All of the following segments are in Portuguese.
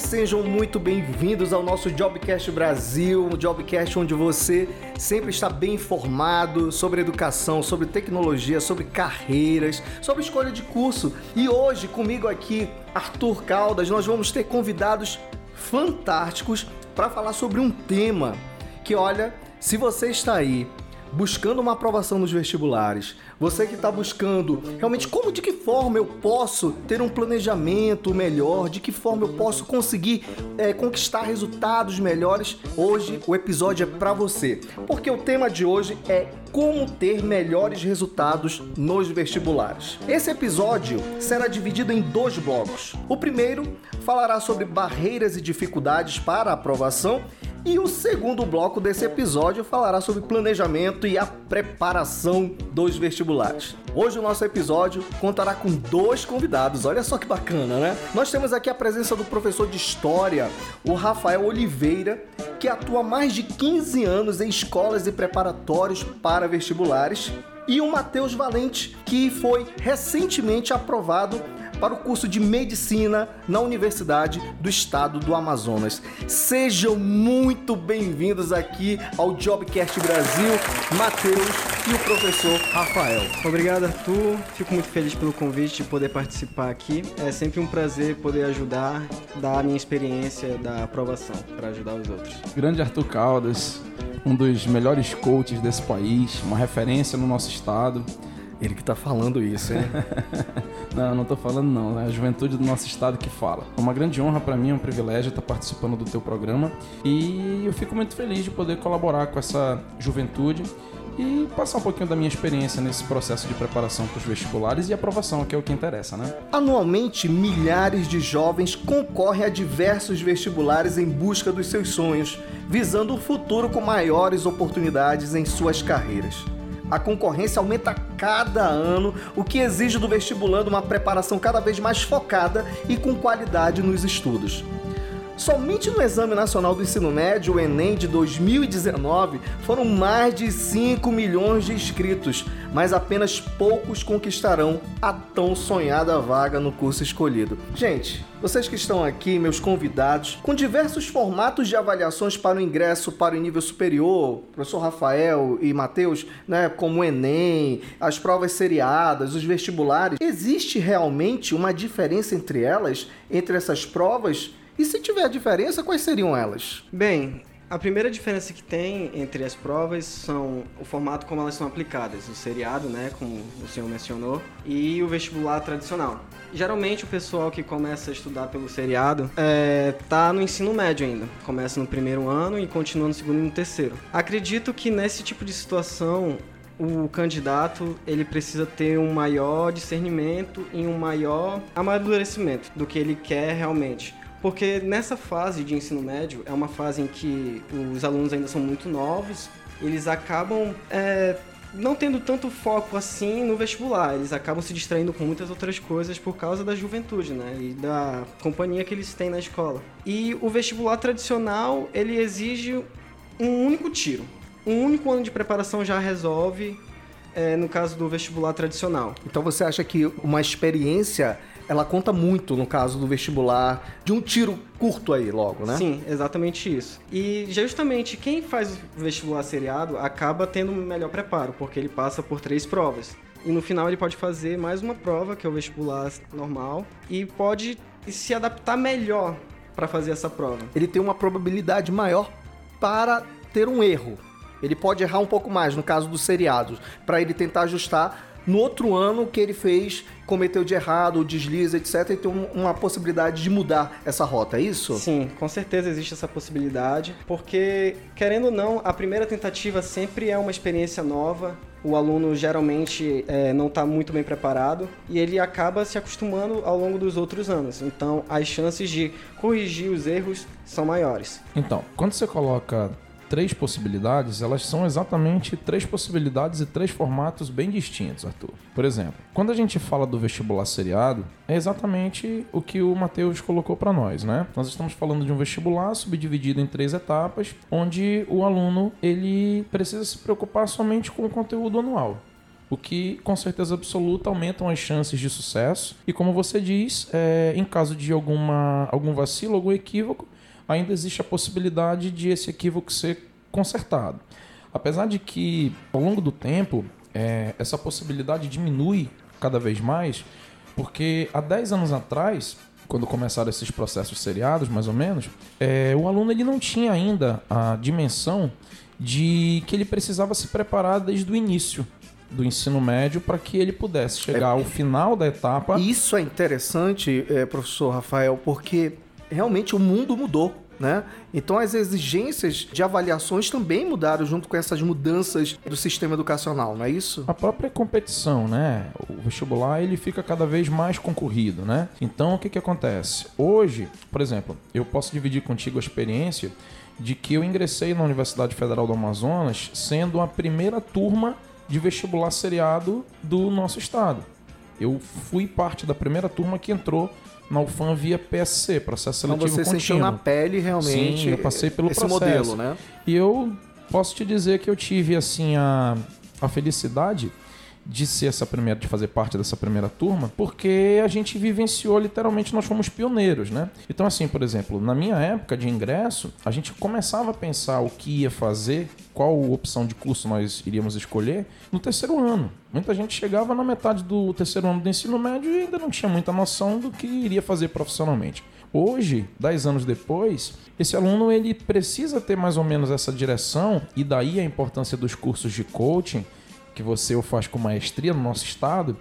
Sejam muito bem-vindos ao nosso Jobcast Brasil, um Jobcast onde você sempre está bem informado sobre educação, sobre tecnologia, sobre carreiras, sobre escolha de curso. E hoje comigo aqui, Arthur Caldas, nós vamos ter convidados fantásticos para falar sobre um tema que, olha, se você está aí buscando uma aprovação nos vestibulares, você que está buscando realmente como, de que forma eu posso ter um planejamento melhor, de que forma eu posso conseguir é, conquistar resultados melhores, hoje o episódio é para você, porque o tema de hoje é como ter melhores resultados nos vestibulares. Esse episódio será dividido em dois blocos. O primeiro falará sobre barreiras e dificuldades para a aprovação e o segundo bloco desse episódio falará sobre planejamento e a preparação dos vestibulares. Hoje o nosso episódio contará com dois convidados, olha só que bacana, né? Nós temos aqui a presença do professor de História, o Rafael Oliveira, que atua há mais de 15 anos em escolas e preparatórios para vestibulares, e o Matheus Valente, que foi recentemente aprovado para o curso de medicina na Universidade do Estado do Amazonas. Sejam muito bem-vindos aqui ao Jobcast Brasil, Matheus e o professor Rafael. Obrigado, Arthur. Fico muito feliz pelo convite de poder participar aqui. É sempre um prazer poder ajudar, dar a minha experiência da aprovação para ajudar os outros. Grande Arthur Caldas, um dos melhores coaches desse país, uma referência no nosso estado. Ele que tá falando isso, hein? não, não tô falando não, é a juventude do nosso estado que fala. É uma grande honra para mim, é um privilégio estar participando do teu programa e eu fico muito feliz de poder colaborar com essa juventude e passar um pouquinho da minha experiência nesse processo de preparação para os vestibulares e aprovação, que é o que interessa, né? Anualmente, milhares de jovens concorrem a diversos vestibulares em busca dos seus sonhos, visando um futuro com maiores oportunidades em suas carreiras. A concorrência aumenta cada ano, o que exige do vestibulando uma preparação cada vez mais focada e com qualidade nos estudos. Somente no Exame Nacional do Ensino Médio, o Enem de 2019, foram mais de 5 milhões de inscritos, mas apenas poucos conquistarão a tão sonhada vaga no curso escolhido. Gente, vocês que estão aqui, meus convidados, com diversos formatos de avaliações para o ingresso para o nível superior, professor Rafael e Matheus, né, como o Enem, as provas seriadas, os vestibulares, existe realmente uma diferença entre elas, entre essas provas? E se tiver diferença, quais seriam elas? Bem, a primeira diferença que tem entre as provas são o formato como elas são aplicadas, o seriado, né, como o senhor mencionou, e o vestibular tradicional. Geralmente o pessoal que começa a estudar pelo seriado é, tá no ensino médio ainda, começa no primeiro ano e continua no segundo e no terceiro. Acredito que nesse tipo de situação o candidato ele precisa ter um maior discernimento e um maior amadurecimento do que ele quer realmente. Porque nessa fase de ensino médio é uma fase em que os alunos ainda são muito novos, eles acabam é, não tendo tanto foco assim no vestibular, eles acabam se distraindo com muitas outras coisas por causa da juventude, né? E da companhia que eles têm na escola. E o vestibular tradicional, ele exige um único tiro. Um único ano de preparação já resolve, é, no caso do vestibular tradicional. Então você acha que uma experiência ela conta muito no caso do vestibular, de um tiro curto aí logo, né? Sim, exatamente isso. E justamente quem faz o vestibular seriado acaba tendo um melhor preparo, porque ele passa por três provas. E no final ele pode fazer mais uma prova, que é o vestibular normal, e pode se adaptar melhor para fazer essa prova. Ele tem uma probabilidade maior para ter um erro. Ele pode errar um pouco mais no caso dos seriados, para ele tentar ajustar no outro ano que ele fez, cometeu de errado, desliza, etc., e tem uma possibilidade de mudar essa rota, é isso? Sim, com certeza existe essa possibilidade, porque, querendo ou não, a primeira tentativa sempre é uma experiência nova, o aluno geralmente é, não está muito bem preparado e ele acaba se acostumando ao longo dos outros anos. Então, as chances de corrigir os erros são maiores. Então, quando você coloca três possibilidades, elas são exatamente três possibilidades e três formatos bem distintos, Arthur. Por exemplo, quando a gente fala do vestibular seriado, é exatamente o que o Matheus colocou para nós, né? Nós estamos falando de um vestibular subdividido em três etapas, onde o aluno ele precisa se preocupar somente com o conteúdo anual. o que com certeza absoluta aumentam as chances de sucesso. E como você diz, é, em caso de alguma, algum vacilo, algum equívoco, ainda existe a possibilidade de esse equívoco ser consertado. Apesar de que, ao longo do tempo, é, essa possibilidade diminui cada vez mais, porque há 10 anos atrás, quando começaram esses processos seriados, mais ou menos, é, o aluno ele não tinha ainda a dimensão de que ele precisava se preparar desde o início do ensino médio para que ele pudesse chegar é, ao final da etapa. Isso é interessante, é, professor Rafael, porque realmente o mundo mudou. Né? Então as exigências de avaliações também mudaram junto com essas mudanças do sistema educacional, não é isso? A própria competição, né? O vestibular ele fica cada vez mais concorrido, né? Então o que que acontece? Hoje, por exemplo, eu posso dividir contigo a experiência de que eu ingressei na Universidade Federal do Amazonas sendo a primeira turma de vestibular seriado do nosso estado. Eu fui parte da primeira turma que entrou na UFAM via PSC, processo seletivo então você contínuo. sentiu na pele realmente Sim, eu passei pelo esse processo. modelo, né? E eu posso te dizer que eu tive assim a, a felicidade de ser essa primeira, de fazer parte dessa primeira turma, porque a gente vivenciou literalmente, nós fomos pioneiros, né? Então, assim, por exemplo, na minha época de ingresso, a gente começava a pensar o que ia fazer, qual opção de curso nós iríamos escolher no terceiro ano. Muita gente chegava na metade do terceiro ano do ensino médio e ainda não tinha muita noção do que iria fazer profissionalmente. Hoje, dez anos depois, esse aluno ele precisa ter mais ou menos essa direção e daí a importância dos cursos de coaching que você o faz com maestria no nosso estado,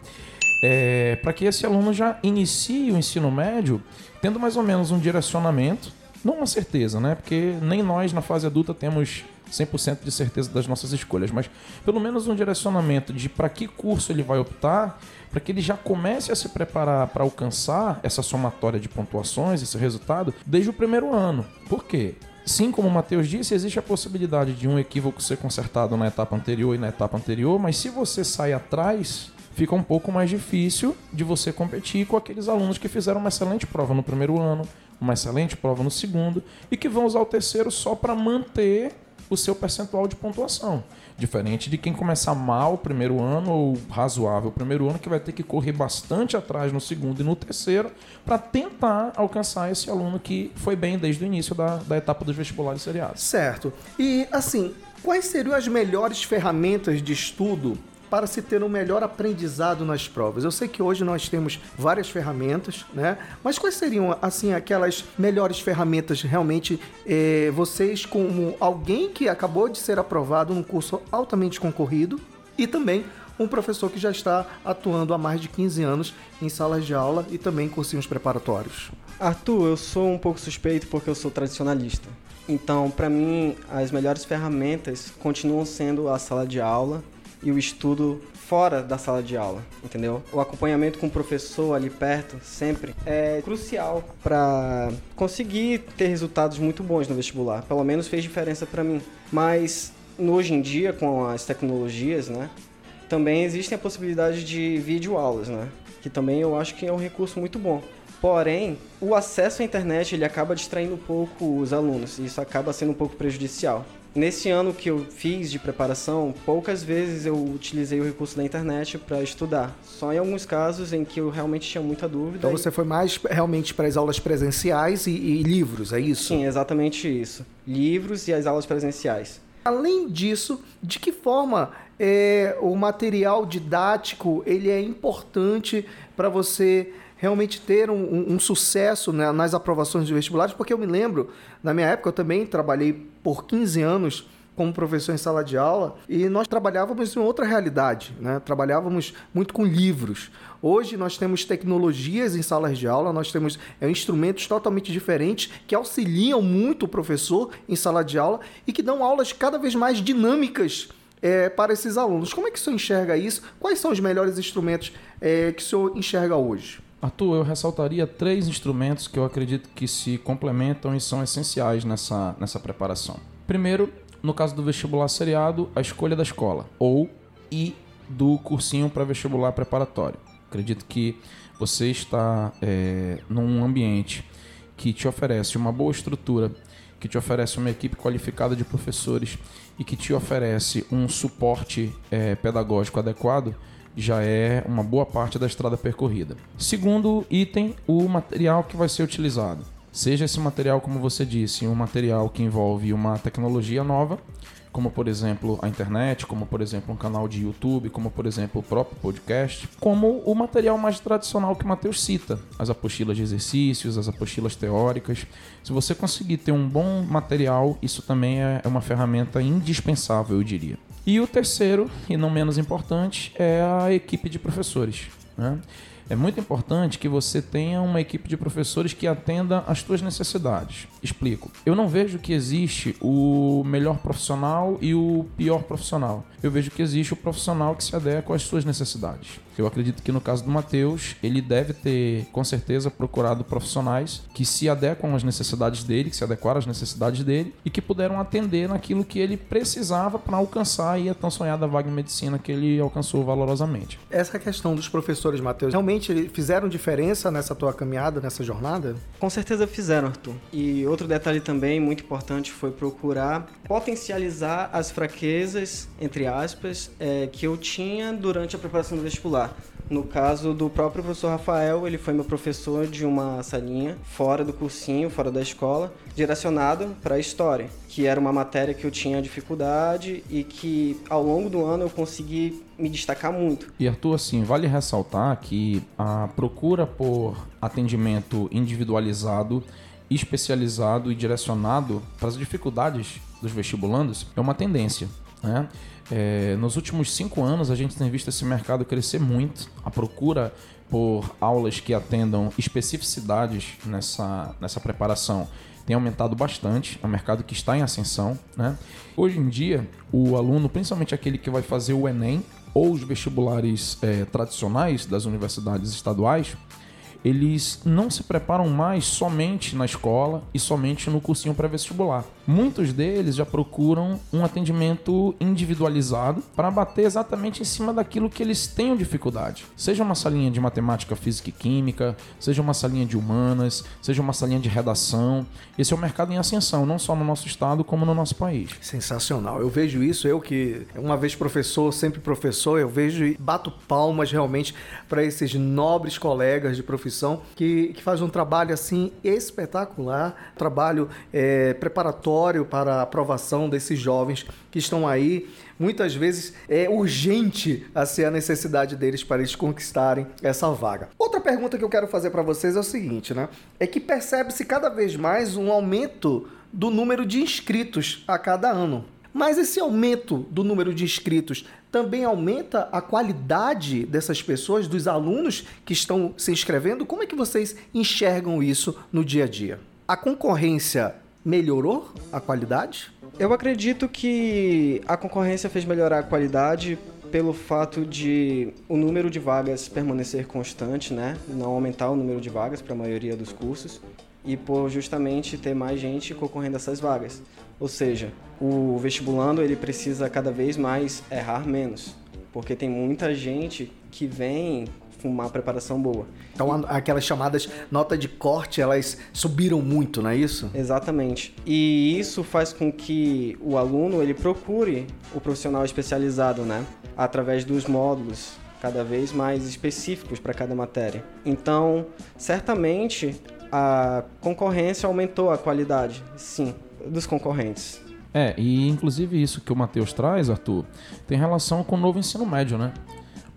é, para que esse aluno já inicie o ensino médio tendo mais ou menos um direcionamento, não uma certeza, né? Porque nem nós na fase adulta temos 100% de certeza das nossas escolhas, mas pelo menos um direcionamento de para que curso ele vai optar, para que ele já comece a se preparar para alcançar essa somatória de pontuações, esse resultado, desde o primeiro ano. Por quê? Sim, como o Matheus disse, existe a possibilidade de um equívoco ser consertado na etapa anterior e na etapa anterior, mas se você sai atrás, fica um pouco mais difícil de você competir com aqueles alunos que fizeram uma excelente prova no primeiro ano, uma excelente prova no segundo e que vão usar o terceiro só para manter o seu percentual de pontuação. Diferente de quem começar mal o primeiro ano ou razoável o primeiro ano, que vai ter que correr bastante atrás no segundo e no terceiro para tentar alcançar esse aluno que foi bem desde o início da, da etapa dos vestibulares seriados. Certo. E assim, quais seriam as melhores ferramentas de estudo para se ter um melhor aprendizado nas provas. Eu sei que hoje nós temos várias ferramentas, né? Mas quais seriam, assim, aquelas melhores ferramentas realmente eh, vocês, como alguém que acabou de ser aprovado num curso altamente concorrido e também um professor que já está atuando há mais de 15 anos em salas de aula e também em cursinhos preparatórios? Arthur, eu sou um pouco suspeito porque eu sou tradicionalista. Então, para mim, as melhores ferramentas continuam sendo a sala de aula e o estudo fora da sala de aula, entendeu? O acompanhamento com o professor ali perto, sempre, é crucial para conseguir ter resultados muito bons no vestibular. Pelo menos fez diferença para mim. Mas hoje em dia, com as tecnologias, né, também existem a possibilidade de videoaulas, né? Que também eu acho que é um recurso muito bom. Porém, o acesso à internet ele acaba distraindo um pouco os alunos e isso acaba sendo um pouco prejudicial. Nesse ano que eu fiz de preparação, poucas vezes eu utilizei o recurso da internet para estudar. Só em alguns casos em que eu realmente tinha muita dúvida. Então você foi mais realmente para as aulas presenciais e, e livros, é isso? Sim, exatamente isso. Livros e as aulas presenciais. Além disso, de que forma é, o material didático ele é importante para você realmente ter um, um, um sucesso né, nas aprovações de vestibulares, porque eu me lembro, na minha época, eu também trabalhei por 15 anos como professor em sala de aula e nós trabalhávamos em outra realidade, né? trabalhávamos muito com livros. Hoje nós temos tecnologias em salas de aula, nós temos é, instrumentos totalmente diferentes que auxiliam muito o professor em sala de aula e que dão aulas cada vez mais dinâmicas é, para esses alunos. Como é que o senhor enxerga isso? Quais são os melhores instrumentos é, que o senhor enxerga hoje? Arthur, eu ressaltaria três instrumentos que eu acredito que se complementam e são essenciais nessa, nessa preparação. Primeiro, no caso do vestibular seriado, a escolha da escola ou e do cursinho para vestibular preparatório. Acredito que você está é, num ambiente que te oferece uma boa estrutura que te oferece uma equipe qualificada de professores e que te oferece um suporte é, pedagógico adequado, já é uma boa parte da estrada percorrida. Segundo item, o material que vai ser utilizado. Seja esse material, como você disse, um material que envolve uma tecnologia nova, como por exemplo a internet, como por exemplo um canal de YouTube, como por exemplo o próprio podcast, como o material mais tradicional que o Mateus cita, as apostilas de exercícios, as apostilas teóricas. Se você conseguir ter um bom material, isso também é uma ferramenta indispensável, eu diria. E o terceiro, e não menos importante, é a equipe de professores. Né? É muito importante que você tenha uma equipe de professores que atenda às suas necessidades. Explico. Eu não vejo que existe o melhor profissional e o pior profissional. Eu vejo que existe o profissional que se adequa às suas necessidades. Eu acredito que no caso do Matheus, ele deve ter, com certeza, procurado profissionais que se adequam às necessidades dele, que se adequaram às necessidades dele e que puderam atender naquilo que ele precisava para alcançar a tão sonhada vaga em medicina que ele alcançou valorosamente. Essa questão dos professores, Matheus, realmente fizeram diferença nessa tua caminhada, nessa jornada? Com certeza fizeram, Arthur. E outro detalhe também muito importante foi procurar potencializar as fraquezas, entre aspas, é, que eu tinha durante a preparação do vestibular. No caso do próprio professor Rafael, ele foi meu professor de uma salinha fora do cursinho, fora da escola, direcionado para história, que era uma matéria que eu tinha dificuldade e que ao longo do ano eu consegui me destacar muito. E Arthur, assim, vale ressaltar que a procura por atendimento individualizado, especializado e direcionado para as dificuldades dos vestibulandos é uma tendência. Né? É, nos últimos cinco anos, a gente tem visto esse mercado crescer muito. A procura por aulas que atendam especificidades nessa, nessa preparação tem aumentado bastante. É um mercado que está em ascensão. Né? Hoje em dia, o aluno, principalmente aquele que vai fazer o Enem ou os vestibulares é, tradicionais das universidades estaduais, eles não se preparam mais somente na escola e somente no cursinho pré-vestibular. Muitos deles já procuram um atendimento individualizado para bater exatamente em cima daquilo que eles tenham dificuldade. Seja uma salinha de matemática, física e química, seja uma salinha de humanas, seja uma salinha de redação. Esse é um mercado em ascensão, não só no nosso estado, como no nosso país. Sensacional. Eu vejo isso, eu que uma vez professor, sempre professor, eu vejo e bato palmas realmente para esses nobres colegas de profissão que, que faz um trabalho assim espetacular, trabalho é, preparatório para a aprovação desses jovens que estão aí. Muitas vezes é urgente a ser a necessidade deles para eles conquistarem essa vaga. Outra pergunta que eu quero fazer para vocês é o seguinte, né? É que percebe-se cada vez mais um aumento do número de inscritos a cada ano. Mas esse aumento do número de inscritos também aumenta a qualidade dessas pessoas, dos alunos que estão se inscrevendo? Como é que vocês enxergam isso no dia a dia? A concorrência melhorou a qualidade? Eu acredito que a concorrência fez melhorar a qualidade pelo fato de o número de vagas permanecer constante, né? Não aumentar o número de vagas para a maioria dos cursos e por justamente ter mais gente concorrendo a essas vagas. Ou seja, o vestibulando ele precisa cada vez mais errar menos, porque tem muita gente que vem uma preparação boa. Então aquelas chamadas nota de corte, elas subiram muito, não é isso? Exatamente. E isso faz com que o aluno ele procure o profissional especializado, né? Através dos módulos cada vez mais específicos para cada matéria. Então, certamente a concorrência aumentou a qualidade, sim, dos concorrentes. É, e inclusive isso que o Matheus traz, Arthur, tem relação com o novo ensino médio, né?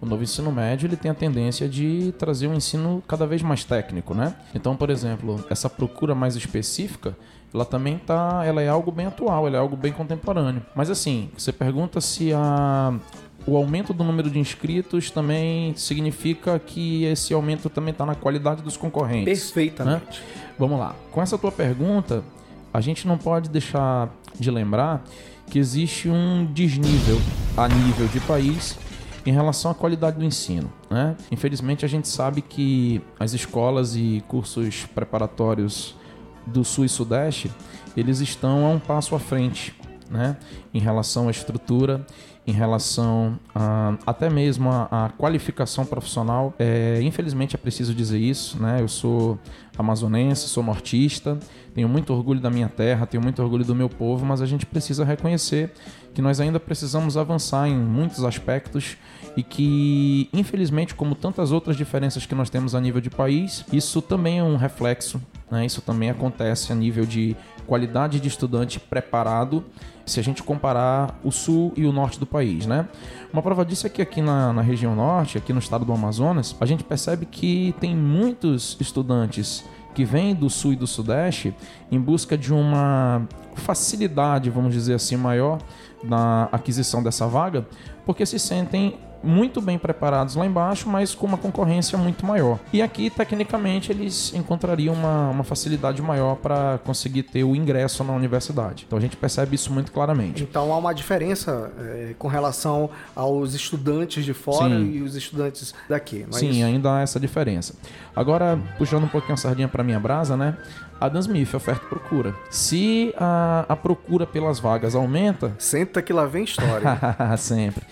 O novo ensino médio ele tem a tendência de trazer um ensino cada vez mais técnico, né? Então, por exemplo, essa procura mais específica, ela também tá, ela é algo bem atual, ela é algo bem contemporâneo. Mas assim, você pergunta se a o aumento do número de inscritos também significa que esse aumento também está na qualidade dos concorrentes. Perfeitamente. Né? Vamos lá. Com essa tua pergunta, a gente não pode deixar de lembrar que existe um desnível a nível de país em relação à qualidade do ensino. Né? Infelizmente, a gente sabe que as escolas e cursos preparatórios do Sul e Sudeste eles estão a um passo à frente né? em relação à estrutura em relação a, até mesmo a qualificação profissional. É, infelizmente é preciso dizer isso, né? Eu sou amazonense, sou nortista, tenho muito orgulho da minha terra, tenho muito orgulho do meu povo, mas a gente precisa reconhecer que nós ainda precisamos avançar em muitos aspectos e que, infelizmente, como tantas outras diferenças que nós temos a nível de país, isso também é um reflexo, né? isso também acontece a nível de qualidade de estudante preparado se a gente comparar o sul e o norte do país, né? Uma prova disso é que aqui na, na, região norte, aqui no estado do Amazonas, a gente percebe que tem muitos estudantes que vêm do sul e do sudeste em busca de uma facilidade, vamos dizer assim, maior na aquisição dessa vaga, porque se sentem muito bem preparados lá embaixo, mas com uma concorrência muito maior. E aqui, tecnicamente, eles encontrariam uma, uma facilidade maior para conseguir ter o ingresso na universidade. Então a gente percebe isso muito claramente. Então há uma diferença é, com relação aos estudantes de fora Sim. e os estudantes daqui. Mas... Sim, ainda há essa diferença. Agora, puxando um pouquinho a sardinha para minha brasa, né? Adam Smith, oferta e procura. Se a, a procura pelas vagas aumenta. Senta que lá vem história. Sempre.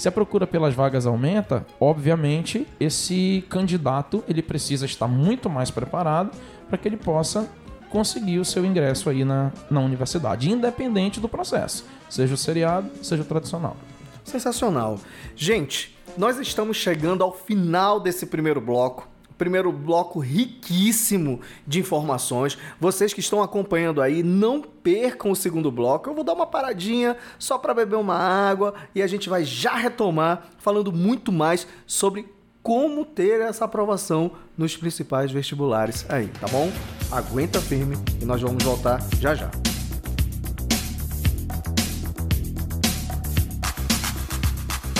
Se a procura pelas vagas aumenta, obviamente esse candidato ele precisa estar muito mais preparado para que ele possa conseguir o seu ingresso aí na, na universidade, independente do processo, seja o seriado, seja o tradicional. Sensacional. Gente, nós estamos chegando ao final desse primeiro bloco primeiro bloco riquíssimo de informações. Vocês que estão acompanhando aí, não percam o segundo bloco. Eu vou dar uma paradinha só para beber uma água e a gente vai já retomar falando muito mais sobre como ter essa aprovação nos principais vestibulares aí, tá bom? Aguenta firme e nós vamos voltar já já.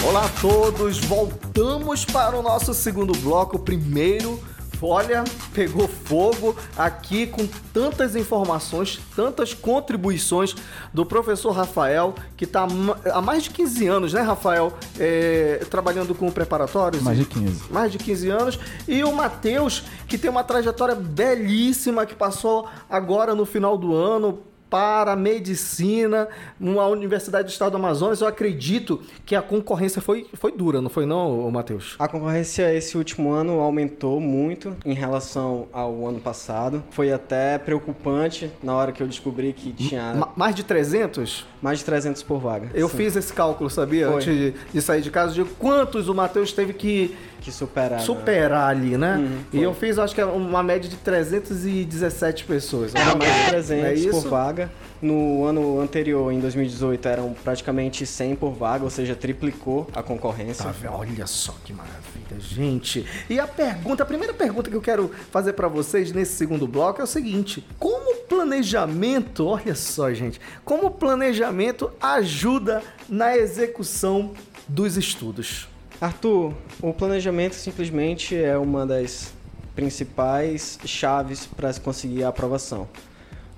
Olá a todos, voltamos para o nosso segundo bloco. Primeiro, olha, pegou fogo aqui com tantas informações, tantas contribuições do professor Rafael, que está há mais de 15 anos, né, Rafael, é, trabalhando com preparatórios? Mais de 15. Mais de 15 anos. E o Matheus, que tem uma trajetória belíssima, que passou agora no final do ano para a medicina numa universidade do estado do Amazonas. Eu acredito que a concorrência foi, foi dura, não foi não, Matheus? A concorrência esse último ano aumentou muito em relação ao ano passado. Foi até preocupante na hora que eu descobri que tinha... Mais de 300? Mais de 300 por vaga. Eu sim. fiz esse cálculo, sabia? Foi. Antes de, de, sair de casa, de quantos o Matheus teve que que superar. Né? Superar né? ali, né? Uhum, e eu fiz, acho que uma média de 317 pessoas. Era mais de 300 é por vaga. No ano anterior, em 2018, eram praticamente 100 por vaga, ou seja, triplicou a concorrência. Tá, olha só que maravilha, gente. E a pergunta, a primeira pergunta que eu quero fazer para vocês nesse segundo bloco é o seguinte: como planejamento, olha só, gente, como o planejamento ajuda na execução dos estudos? Arthur, o planejamento simplesmente é uma das principais chaves para se conseguir a aprovação.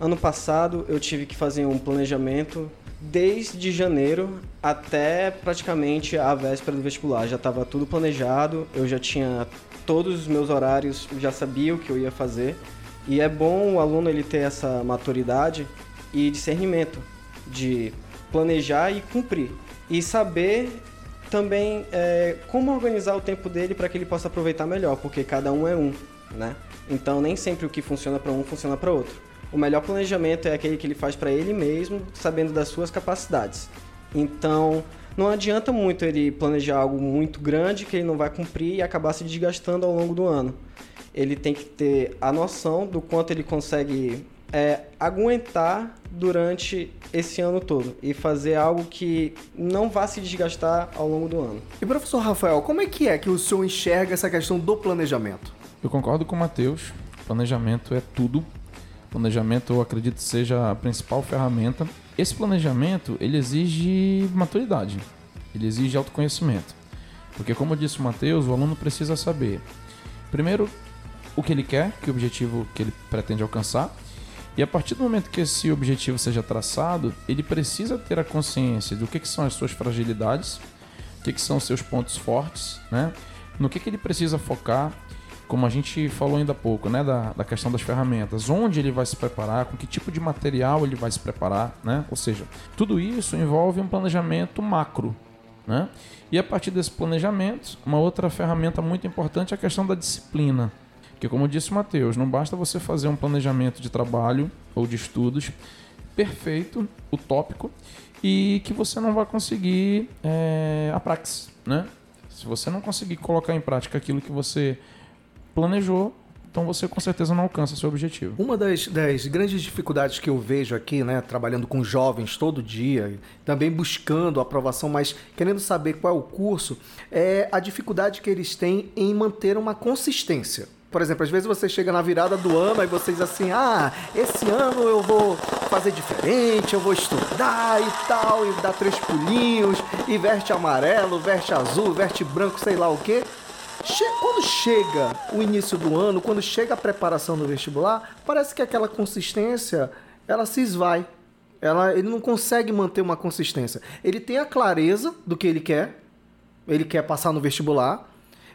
Ano passado eu tive que fazer um planejamento desde janeiro até praticamente a véspera do vestibular. Já estava tudo planejado, eu já tinha todos os meus horários, já sabia o que eu ia fazer. E é bom o aluno ele ter essa maturidade e discernimento de planejar e cumprir. E saber também é, como organizar o tempo dele para que ele possa aproveitar melhor, porque cada um é um, né? Então nem sempre o que funciona para um funciona para outro. O melhor planejamento é aquele que ele faz para ele mesmo, sabendo das suas capacidades. Então, não adianta muito ele planejar algo muito grande que ele não vai cumprir e acabar se desgastando ao longo do ano. Ele tem que ter a noção do quanto ele consegue é, aguentar durante esse ano todo e fazer algo que não vá se desgastar ao longo do ano. E professor Rafael, como é que é que o senhor enxerga essa questão do planejamento? Eu concordo com o Matheus. Planejamento é tudo. Planejamento, eu acredito, seja a principal ferramenta. Esse planejamento, ele exige maturidade. Ele exige autoconhecimento. Porque, como disse o Matheus, o aluno precisa saber, primeiro, o que ele quer, que objetivo que ele pretende alcançar, e a partir do momento que esse objetivo seja traçado, ele precisa ter a consciência do que, que são as suas fragilidades, o que, que são os seus pontos fortes, né? no que, que ele precisa focar, como a gente falou ainda há pouco, né? da, da questão das ferramentas, onde ele vai se preparar, com que tipo de material ele vai se preparar, né? ou seja, tudo isso envolve um planejamento macro, Né? E a partir desse planejamento, uma outra ferramenta muito importante é a questão da disciplina. Que, como disse o Matheus, não basta você fazer um planejamento de trabalho ou de estudos perfeito, utópico, e que você não vai conseguir é, a praxis, né? Se você não conseguir colocar em prática aquilo que você planejou, então você com certeza não alcança seu objetivo. Uma das, das, grandes dificuldades que eu vejo aqui, né, trabalhando com jovens todo dia, também buscando aprovação, mas querendo saber qual é o curso, é a dificuldade que eles têm em manter uma consistência. Por exemplo, às vezes você chega na virada do ano e você diz assim: ah, esse ano eu vou fazer diferente, eu vou estudar e tal, e dar três pulinhos, e veste amarelo, veste azul, veste branco, sei lá o quê. Quando chega o início do ano, quando chega a preparação do vestibular, parece que aquela consistência ela se esvai. Ela, ele não consegue manter uma consistência. Ele tem a clareza do que ele quer, ele quer passar no vestibular,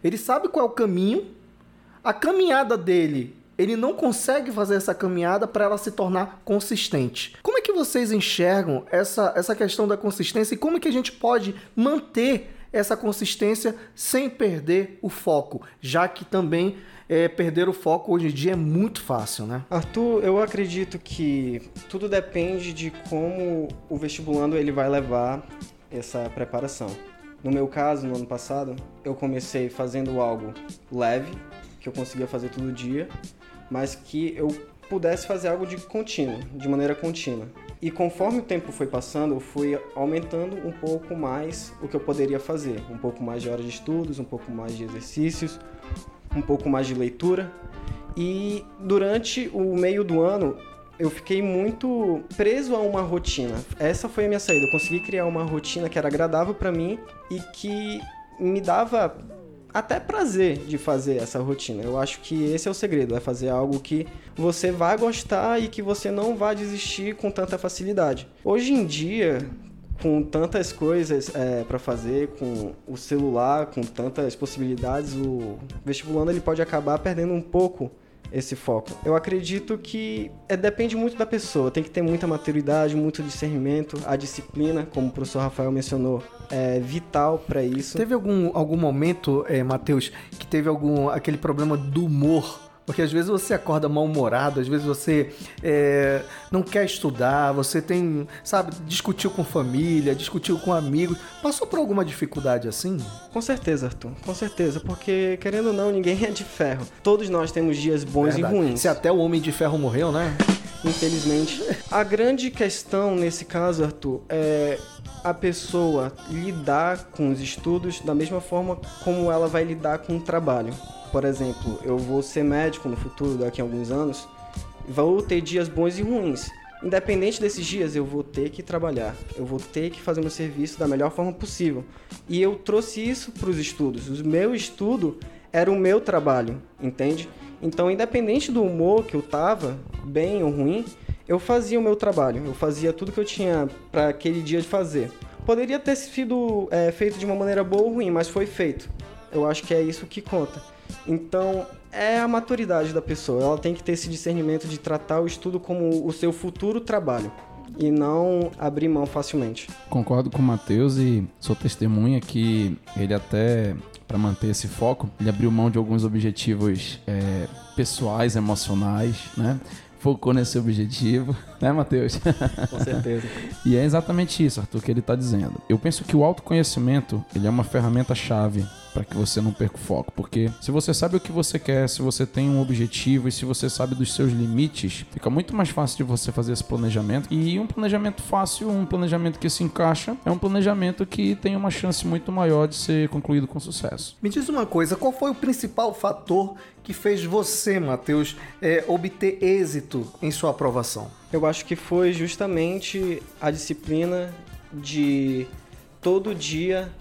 ele sabe qual é o caminho, a caminhada dele, ele não consegue fazer essa caminhada para ela se tornar consistente. Como é que vocês enxergam essa, essa questão da consistência e como é que a gente pode manter essa consistência sem perder o foco, já que também é, perder o foco hoje em dia é muito fácil, né? Arthur, eu acredito que tudo depende de como o vestibulando ele vai levar essa preparação. No meu caso, no ano passado, eu comecei fazendo algo leve, que eu conseguia fazer todo dia, mas que eu pudesse fazer algo de contínuo, de maneira contínua. E conforme o tempo foi passando, eu fui aumentando um pouco mais o que eu poderia fazer, um pouco mais de horas de estudos, um pouco mais de exercícios, um pouco mais de leitura. E durante o meio do ano, eu fiquei muito preso a uma rotina. Essa foi a minha saída. Eu consegui criar uma rotina que era agradável para mim e que me dava até prazer de fazer essa rotina. Eu acho que esse é o segredo, é fazer algo que você vai gostar e que você não vai desistir com tanta facilidade. Hoje em dia, com tantas coisas é, para fazer, com o celular, com tantas possibilidades, o vestibulando ele pode acabar perdendo um pouco esse foco. Eu acredito que é, depende muito da pessoa, tem que ter muita maturidade, muito discernimento, a disciplina, como o professor Rafael mencionou, é vital para isso. Teve algum, algum momento, é, Matheus, que teve algum aquele problema do humor porque às vezes você acorda mal-humorado, às vezes você é, não quer estudar, você tem, sabe, discutiu com família, discutiu com amigos. Passou por alguma dificuldade assim? Com certeza, Arthur, com certeza. Porque, querendo ou não, ninguém é de ferro. Todos nós temos dias bons Verdade. e ruins. Se até o Homem de Ferro morreu, né? Infelizmente. A grande questão nesse caso, Arthur, é a pessoa lidar com os estudos da mesma forma como ela vai lidar com o trabalho por exemplo, eu vou ser médico no futuro, daqui a alguns anos, vou ter dias bons e ruins. Independente desses dias, eu vou ter que trabalhar, eu vou ter que fazer meu serviço da melhor forma possível. E eu trouxe isso para os estudos. O meu estudo era o meu trabalho, entende? Então, independente do humor que eu tava, bem ou ruim, eu fazia o meu trabalho, eu fazia tudo que eu tinha para aquele dia de fazer. Poderia ter sido é, feito de uma maneira boa ou ruim, mas foi feito. Eu acho que é isso que conta. Então, é a maturidade da pessoa. Ela tem que ter esse discernimento de tratar o estudo como o seu futuro trabalho e não abrir mão facilmente. Concordo com o Matheus e sou testemunha que ele até para manter esse foco, ele abriu mão de alguns objetivos é, pessoais, emocionais, né? Focou nesse objetivo, né, Matheus? Com certeza. e é exatamente isso, Arthur, que ele está dizendo. Eu penso que o autoconhecimento ele é uma ferramenta chave para que você não perca o foco. Porque se você sabe o que você quer, se você tem um objetivo e se você sabe dos seus limites, fica muito mais fácil de você fazer esse planejamento. E um planejamento fácil, um planejamento que se encaixa, é um planejamento que tem uma chance muito maior de ser concluído com sucesso. Me diz uma coisa, qual foi o principal fator que fez você, Matheus, é, obter êxito em sua aprovação? Eu acho que foi justamente a disciplina de todo dia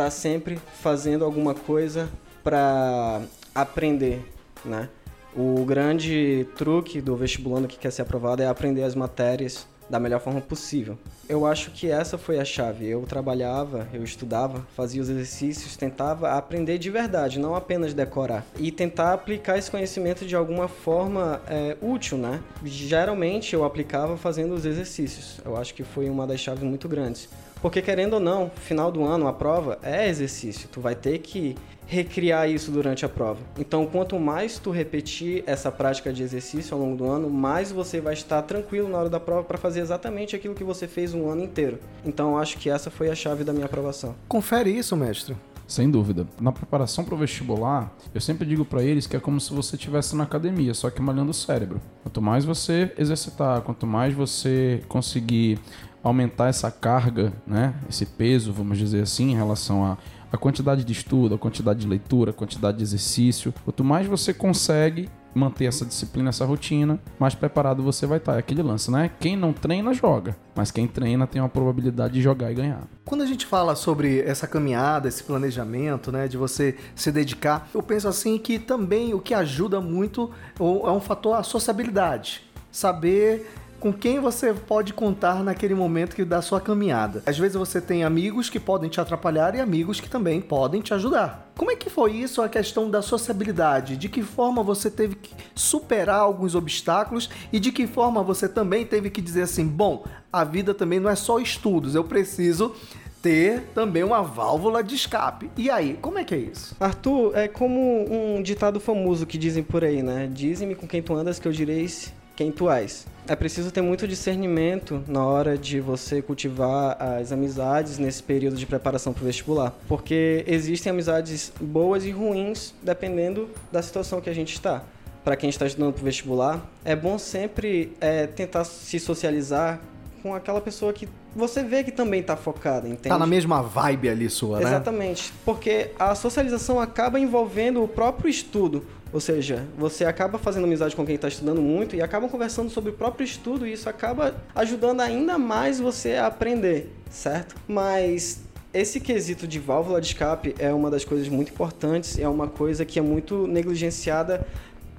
tá sempre fazendo alguma coisa para aprender, né? O grande truque do vestibulando que quer ser aprovado é aprender as matérias da melhor forma possível. Eu acho que essa foi a chave. Eu trabalhava, eu estudava, fazia os exercícios, tentava aprender de verdade, não apenas decorar. E tentar aplicar esse conhecimento de alguma forma é, útil, né? Geralmente eu aplicava fazendo os exercícios. Eu acho que foi uma das chaves muito grandes Porque querendo ou não, final do ano, a prova é exercício. Tu vai ter que recriar isso durante a prova. Então, quanto mais tu repetir essa prática de exercício ao longo do ano, mais você vai estar tranquilo na hora da prova para fazer exatamente aquilo que você fez um ano inteiro. Então, acho que essa foi a chave da minha aprovação. Confere isso, mestre. Sem dúvida. Na preparação para o vestibular, eu sempre digo para eles que é como se você estivesse na academia, só que malhando o cérebro. Quanto mais você exercitar, quanto mais você conseguir aumentar essa carga, né, esse peso, vamos dizer assim, em relação a a quantidade de estudo, a quantidade de leitura, a quantidade de exercício. Quanto mais você consegue manter essa disciplina, essa rotina, mais preparado você vai estar. É aquele lance, né? Quem não treina, joga. Mas quem treina tem uma probabilidade de jogar e ganhar. Quando a gente fala sobre essa caminhada, esse planejamento, né, de você se dedicar, eu penso assim que também o que ajuda muito é um fator a sociabilidade. Saber com quem você pode contar naquele momento que da sua caminhada. Às vezes você tem amigos que podem te atrapalhar e amigos que também podem te ajudar. Como é que foi isso a questão da sociabilidade? De que forma você teve que superar alguns obstáculos e de que forma você também teve que dizer assim: bom, a vida também não é só estudos, eu preciso ter também uma válvula de escape. E aí, como é que é isso? Arthur, é como um ditado famoso que dizem por aí, né? Dize-me com quem tu andas que eu direis quem tu és. É preciso ter muito discernimento na hora de você cultivar as amizades nesse período de preparação para o vestibular, porque existem amizades boas e ruins dependendo da situação que a gente está. Para quem está estudando para o vestibular, é bom sempre é, tentar se socializar com aquela pessoa que você vê que também está focada, entende? Tá na mesma vibe ali sua, né? Exatamente, porque a socialização acaba envolvendo o próprio estudo. Ou seja, você acaba fazendo amizade com quem está estudando muito e acabam conversando sobre o próprio estudo e isso acaba ajudando ainda mais você a aprender, certo? Mas esse quesito de válvula de escape é uma das coisas muito importantes, é uma coisa que é muito negligenciada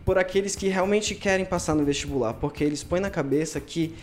por aqueles que realmente querem passar no vestibular, porque eles põem na cabeça que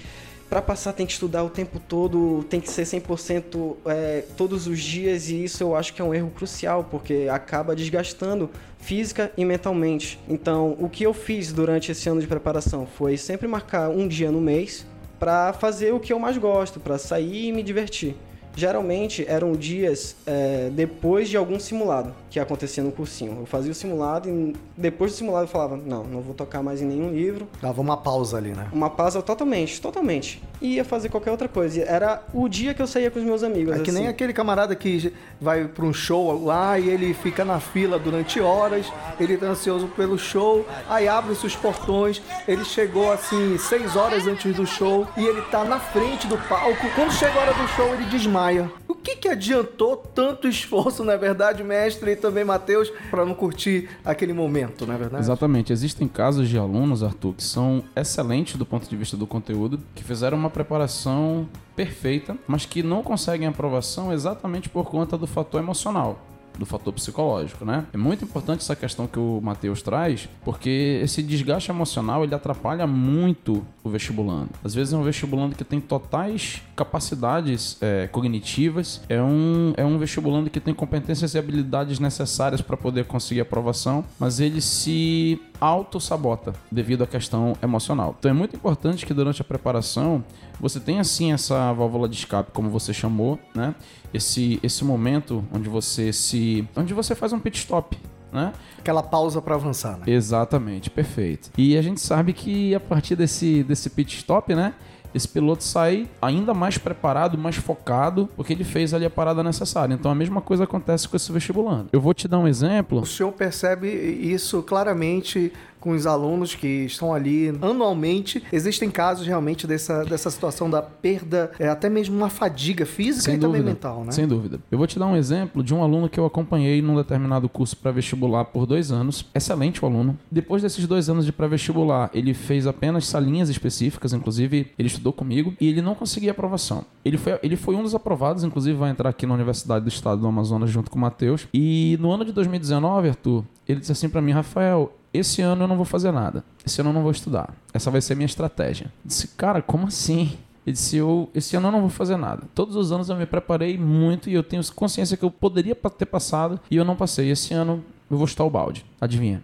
para passar tem que estudar o tempo todo, tem que ser 100% é, todos os dias e isso eu acho que é um erro crucial, porque acaba desgastando física e mentalmente. Então, o que eu fiz durante esse ano de preparação foi sempre marcar um dia no mês para fazer o que eu mais gosto, para sair e me divertir geralmente eram dias é, depois de algum simulado que acontecia no cursinho. Eu fazia o simulado e depois do simulado eu falava, não, não vou tocar mais em nenhum livro. Dava uma pausa ali, né? Uma pausa totalmente, totalmente. E ia fazer qualquer outra coisa. Era o dia que eu saía com os meus amigos. É que assim. nem aquele camarada que vai para um show lá e ele fica na fila durante horas, ele tá ansioso pelo show, aí abre-se os portões, ele chegou assim seis horas antes do show e ele tá na frente do palco. Quando chega a hora do show, ele desmaia o que, que adiantou tanto esforço, na é verdade, mestre, e também Matheus, para não curtir aquele momento, não é verdade? Exatamente. Existem casos de alunos, Arthur, que são excelentes do ponto de vista do conteúdo, que fizeram uma preparação perfeita, mas que não conseguem aprovação exatamente por conta do fator emocional do fator psicológico, né? É muito importante essa questão que o Matheus traz, porque esse desgaste emocional ele atrapalha muito o vestibulando. Às vezes é um vestibulando que tem totais capacidades é, cognitivas, é um, é um vestibulando que tem competências e habilidades necessárias para poder conseguir aprovação, mas ele se auto-sabota devido à questão emocional. Então é muito importante que durante a preparação você tenha assim essa válvula de escape, como você chamou, né? Esse, esse momento onde você se. onde você faz um pit stop. Né? Aquela pausa para avançar, né? Exatamente, perfeito. E a gente sabe que a partir desse, desse pit stop, né? Esse piloto sai ainda mais preparado, mais focado, porque ele fez ali a parada necessária. Então a mesma coisa acontece com esse vestibulando. Eu vou te dar um exemplo. O senhor percebe isso claramente com os alunos que estão ali anualmente. Existem casos realmente dessa, dessa situação da perda, é, até mesmo uma fadiga física Sem e dúvida. também mental, né? Sem dúvida. Eu vou te dar um exemplo de um aluno que eu acompanhei num determinado curso pré-vestibular por dois anos. Excelente o aluno. Depois desses dois anos de pré-vestibular, ele fez apenas salinhas específicas, inclusive ele estudou comigo, e ele não conseguia aprovação. Ele foi, ele foi um dos aprovados, inclusive vai entrar aqui na Universidade do Estado do Amazonas junto com o Matheus. E no ano de 2019, Arthur, ele disse assim para mim, Rafael, esse ano eu não vou fazer nada. Esse ano eu não vou estudar. Essa vai ser a minha estratégia. Eu disse, cara, como assim? Ele disse, eu, esse ano eu não vou fazer nada. Todos os anos eu me preparei muito e eu tenho consciência que eu poderia ter passado e eu não passei. Esse ano eu vou estar o balde. Adivinha?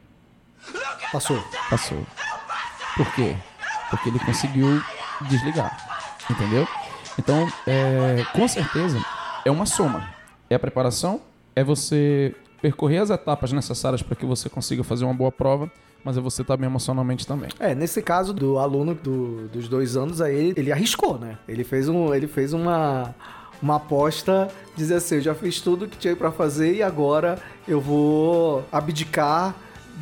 Passou. Passou. Por quê? Porque ele conseguiu desligar. Entendeu? Então, é, com certeza, é uma soma. É a preparação, é você percorrer as etapas necessárias para que você consiga fazer uma boa prova, mas é você estar bem emocionalmente também. É, nesse caso do aluno do- dos dois anos, aí ele, arriscou, né? Ele fez, um, ele fez uma, uma aposta, dizer assim, eu já fiz tudo que tinha pra fazer e agora eu vou abdicar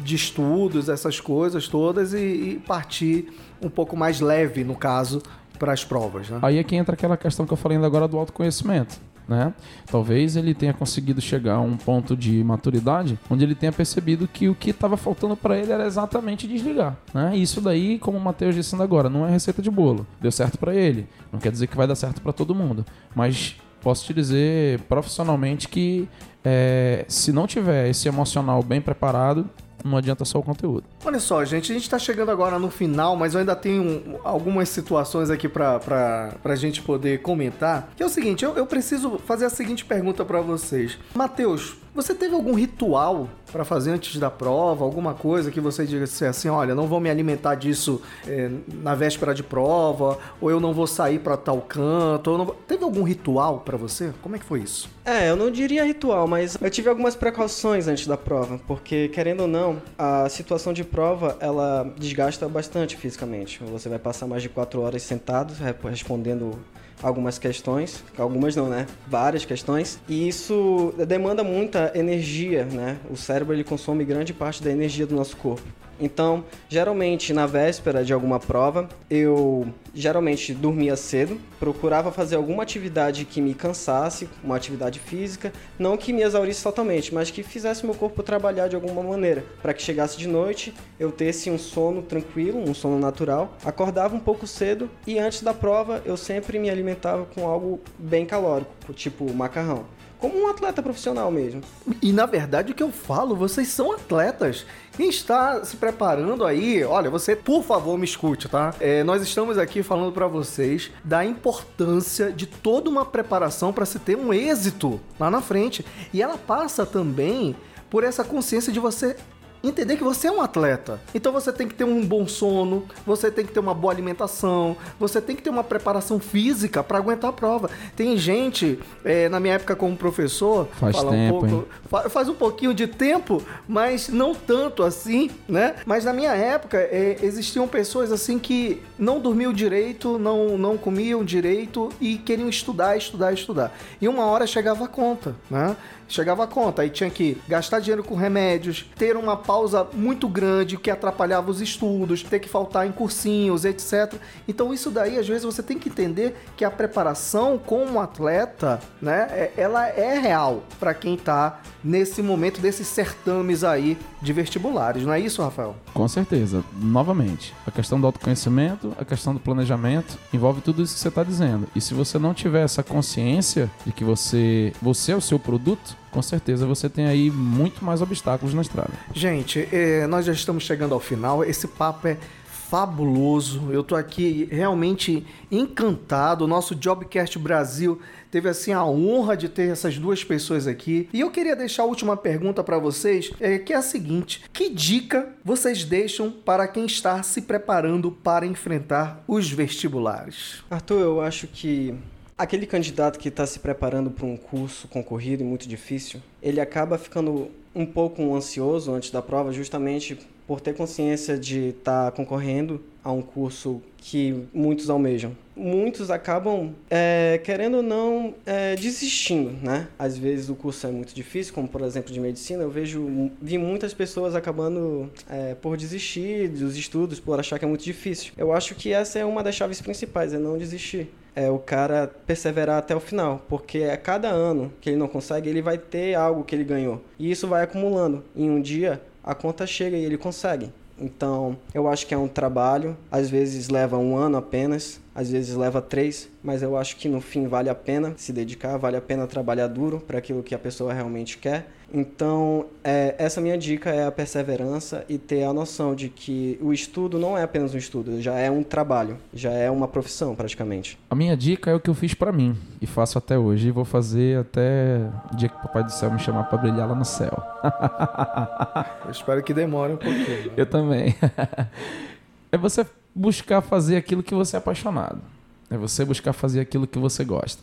de estudos, essas coisas todas e, e partir um pouco mais leve, no caso, para as provas, né? Aí é que entra aquela questão que eu falei ainda agora do autoconhecimento. Né? Talvez ele tenha conseguido chegar a um ponto de maturidade onde ele tenha percebido que o que estava faltando para ele era exatamente desligar. Né? Isso daí, como o Matheus disse ainda agora, não é receita de bolo. Deu certo para ele, não quer dizer que vai dar certo para todo mundo. Mas posso te dizer profissionalmente que é, se não tiver esse emocional bem preparado, não adianta só o conteúdo. Olha só, gente, a gente tá chegando agora no final, mas eu ainda tenho um- algumas situações aqui pra, pra gente poder comentar. Que é o seguinte, eu, eu preciso fazer a seguinte pergunta pra vocês. Matheus, você teve algum ritual pra fazer antes da prova? Alguma coisa que você disse assim, olha, não vou me alimentar disso eh, na véspera de prova, ou eu não vou sair pra tal canto, não. Teve algum ritual pra você? Como é que foi isso? É, eu não diria ritual, mas eu tive algumas precauções antes da prova, porque querendo ou não, a situação de prova ela desgasta bastante fisicamente. Você vai passar mais de quatro horas sentado re- respondendo algumas questões, algumas não, né? Várias questões. E isso demanda muita energia, né? O cérebro ele consome grande parte da energia do nosso corpo. Então, geralmente na véspera de alguma prova, eu geralmente dormia cedo, procurava fazer alguma atividade que me cansasse, uma atividade física, não que me exaurisse totalmente, mas que fizesse meu corpo trabalhar de alguma maneira, para que chegasse de noite, eu tesse um sono tranquilo, um sono natural, acordava um pouco cedo e antes da prova eu sempre me alimentava com algo bem calórico, tipo macarrão. Como um atleta profissional mesmo. E na verdade o que eu falo, vocês são atletas. Quem está se preparando aí, olha, você, por favor, me escute, tá? É, nós estamos aqui falando para vocês da importância de toda uma preparação para se ter um êxito lá na frente. E ela passa também por essa consciência de você entender que você é um atleta. Então você tem que ter um bom sono, você tem que ter uma boa alimentação, você tem que ter uma preparação física para aguentar a prova. Tem gente, é, na minha época como professor, Faz fala tempo, um pouco, fa- faz um pouquinho de tempo, mas não tanto assim, né? Mas na minha época é, existiam pessoas assim que não dormiam direito, não, não comiam direito e queriam estudar, estudar, estudar. E uma hora chegava a conta, né? Chegava a conta, aí tinha que gastar dinheiro com remédios, ter uma pausa muito grande que atrapalhava os estudos, ter que faltar em cursinhos, etc. Então isso daí, às vezes, você tem que entender que a preparação como atleta, né, é- ela é real para quem tá nesse momento desses certames aí de vestibulares, não é isso, Rafael? Com certeza. Novamente, a questão do autoconhecimento, a questão do planejamento, envolve tudo isso que você está dizendo. E se você não tiver essa consciência de que você, você é o seu produto, com certeza você tem aí muito mais obstáculos na estrada. Gente, eh, nós já estamos chegando ao final. Esse papo é fabuloso. Eu tô aqui realmente encantado. O nosso Jobcast Brasil teve assim a honra de ter essas duas pessoas aqui. E eu queria deixar a última pergunta para vocês, eh, que é a seguinte: que dica vocês deixam para quem está se preparando para enfrentar os vestibulares? Arthur, eu acho que aquele candidato que está se preparando para um curso concorrido e muito difícil, ele acaba ficando um pouco ansioso antes da prova, justamente por ter consciência de estar concorrendo a um curso que muitos almejam. Muitos acabam, é, querendo ou não, é, desistindo, né? Às vezes o curso é muito difícil, como por exemplo de medicina, eu vejo, vi muitas pessoas acabando é, por desistir dos estudos, por achar que é muito difícil. Eu acho que essa é uma das chaves principais, é não desistir é o cara perseverar até o final, porque a cada ano que ele não consegue, ele vai ter algo que ele ganhou. E isso vai acumulando. Em um dia, a conta chega e ele consegue. Então, eu acho que é um trabalho, às vezes leva um ano apenas, às vezes leva três, mas eu acho que no fim vale a pena se dedicar, vale a pena trabalhar duro para aquilo que a pessoa realmente quer. Então, é, essa minha dica é a perseverança e ter a noção de que o estudo não é apenas um estudo, já é um trabalho, já é uma profissão praticamente. A minha dica é o que eu fiz pra mim e faço até hoje e vou fazer até o dia que o Papai do Céu me chamar pra brilhar lá no céu. Eu espero que demore um pouquinho. Eu também. é você buscar fazer aquilo que você é apaixonado. É você buscar fazer aquilo que você gosta.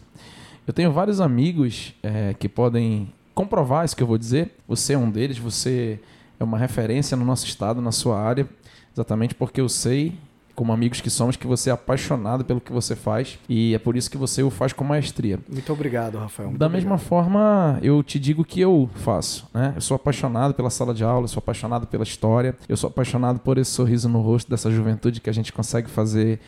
Eu tenho vários amigos é, que podem comprovar isso que eu vou dizer. Você é um deles, você é uma referência no nosso estado, na sua área, exatamente porque eu sei como amigos que somos, que você é apaixonado pelo que você faz e é por isso que você o faz com maestria. Muito obrigado, Rafael. Muito da obrigado. mesma forma, eu te digo que eu faço, né? Eu sou apaixonado pela sala de aula, eu sou apaixonado pela história, eu sou apaixonado por esse sorriso no rosto dessa juventude que a gente consegue fazer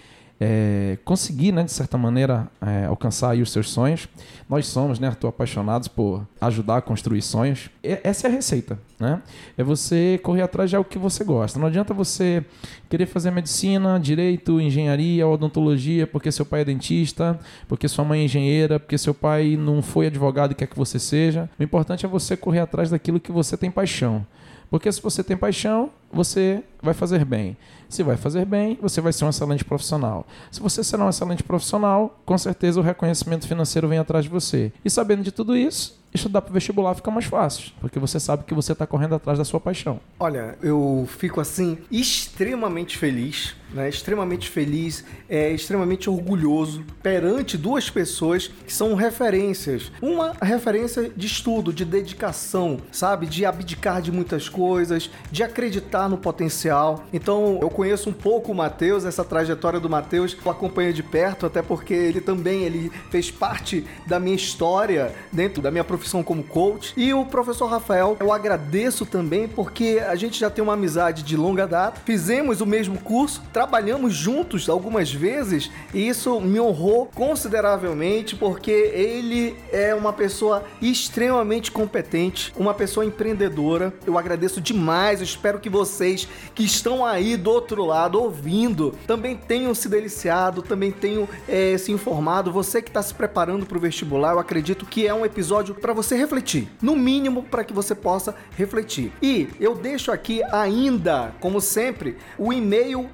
é, conseguir, né, de certa maneira, é, alcançar os seus sonhos. Nós somos, né, Arthur, apaixonados por ajudar a construir sonhos. E essa é a receita, né? É você correr atrás de algo que você gosta. Não adianta você querer fazer medicina, direito, engenharia, odontologia, porque seu pai é dentista, porque sua mãe é engenheira, porque seu pai não foi advogado e quer que você seja. O importante é você correr atrás daquilo que você tem paixão. Porque se você tem paixão, você vai fazer bem. Se vai fazer bem, você vai ser um excelente profissional. Se você será um excelente profissional, com certeza o reconhecimento financeiro vem atrás de você. E sabendo de tudo isso, estudar para o vestibular fica mais fácil, porque você sabe que você está correndo atrás da sua paixão. Olha, eu fico assim extremamente feliz, né? Extremamente feliz, é, extremamente orgulhoso perante duas pessoas que são referências. Uma referência de estudo, de dedicação, sabe, de abdicar de muitas coisas, de acreditar no potencial. Então, eu conheço um pouco o Matheus, essa trajetória do Matheus, eu acompanho de perto, até porque ele também ele fez parte da minha história dentro da minha profissão como coach. E o professor Rafael, eu agradeço também porque a gente já tem uma amizade de longa data, fizemos o mesmo curso, trabalhamos juntos algumas vezes e isso me honrou consideravelmente porque ele é uma pessoa extremamente competente, uma pessoa empreendedora. Eu agradeço demais, eu espero que vocês que estão aí do outro lado ouvindo também tenham se deliciado, também tenham é, se informado. Você que está se preparando para o vestibular, eu acredito que é um episódio para você refletir, no mínimo para que você possa refletir. E eu deixo aqui ainda, como sempre, o e-mail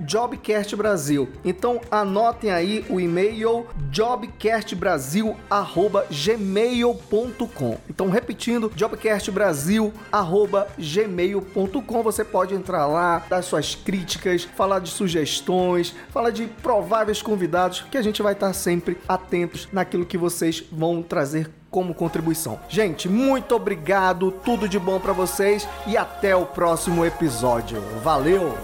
Jobcast Brasil. Então anotem aí o e-mail jobcastbrasil@gmail.com. Então repetindo, jobcastbrasil@gmail.com. Você pode entrar lá, dar suas críticas, falar de sugestões, falar de prováveis convidados, que a gente vai estar sempre atentos naquilo que vocês vão trazer como contribuição. Gente, muito obrigado, tudo de bom para vocês e até o próximo episódio. Valeu!